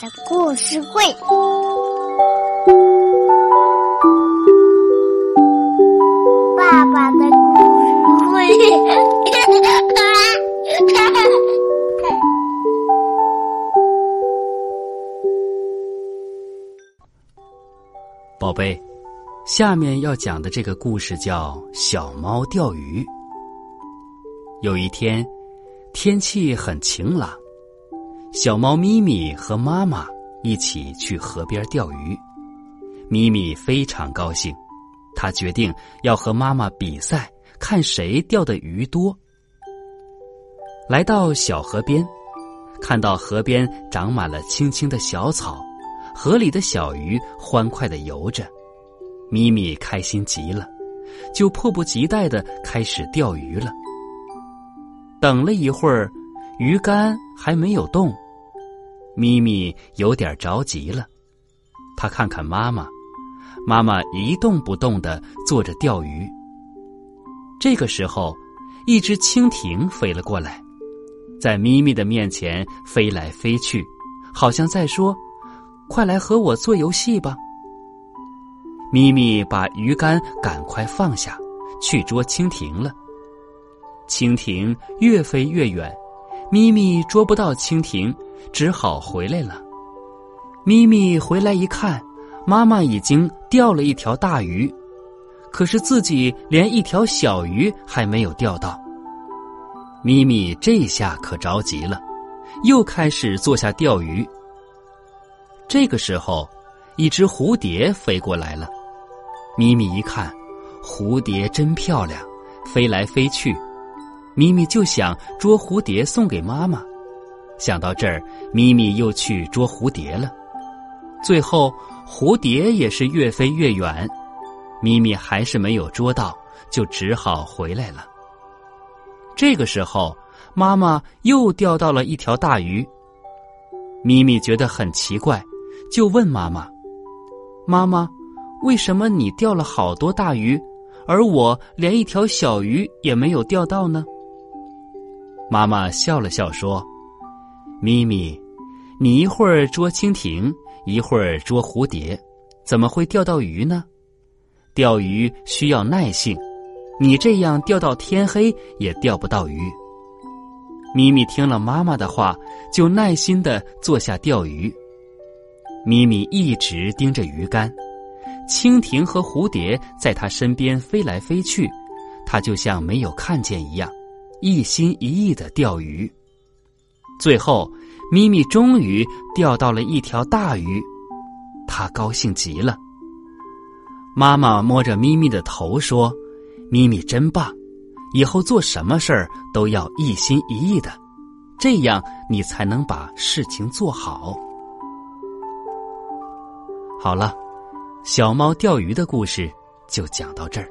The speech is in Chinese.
的故事会，爸爸的故事会。宝贝，下面要讲的这个故事叫《小猫钓鱼》。有一天，天气很晴朗。小猫咪咪和妈妈一起去河边钓鱼，咪咪非常高兴，它决定要和妈妈比赛，看谁钓的鱼多。来到小河边，看到河边长满了青青的小草，河里的小鱼欢快的游着，咪咪开心极了，就迫不及待的开始钓鱼了。等了一会儿。鱼竿还没有动，咪咪有点着急了。他看看妈妈，妈妈一动不动的坐着钓鱼。这个时候，一只蜻蜓飞了过来，在咪咪的面前飞来飞去，好像在说：“快来和我做游戏吧。”咪咪把鱼竿赶快放下，去捉蜻蜓了。蜻蜓越飞越远。咪咪捉不到蜻蜓，只好回来了。咪咪回来一看，妈妈已经钓了一条大鱼，可是自己连一条小鱼还没有钓到。咪咪这下可着急了，又开始坐下钓鱼。这个时候，一只蝴蝶飞过来了。咪咪一看，蝴蝶真漂亮，飞来飞去。咪咪就想捉蝴蝶送给妈妈，想到这儿，咪咪又去捉蝴蝶了。最后，蝴蝶也是越飞越远，咪咪还是没有捉到，就只好回来了。这个时候，妈妈又钓到了一条大鱼。咪咪觉得很奇怪，就问妈妈：“妈妈，为什么你钓了好多大鱼，而我连一条小鱼也没有钓到呢？”妈妈笑了笑说：“咪咪，你一会儿捉蜻蜓，一会儿捉蝴蝶，怎么会钓到鱼呢？钓鱼需要耐性，你这样钓到天黑也钓不到鱼。”咪咪听了妈妈的话，就耐心的坐下钓鱼。咪咪一直盯着鱼竿，蜻蜓和蝴蝶在它身边飞来飞去，它就像没有看见一样。一心一意的钓鱼，最后，咪咪终于钓到了一条大鱼，他高兴极了。妈妈摸着咪咪的头说：“咪咪真棒，以后做什么事儿都要一心一意的，这样你才能把事情做好。”好了，小猫钓鱼的故事就讲到这儿。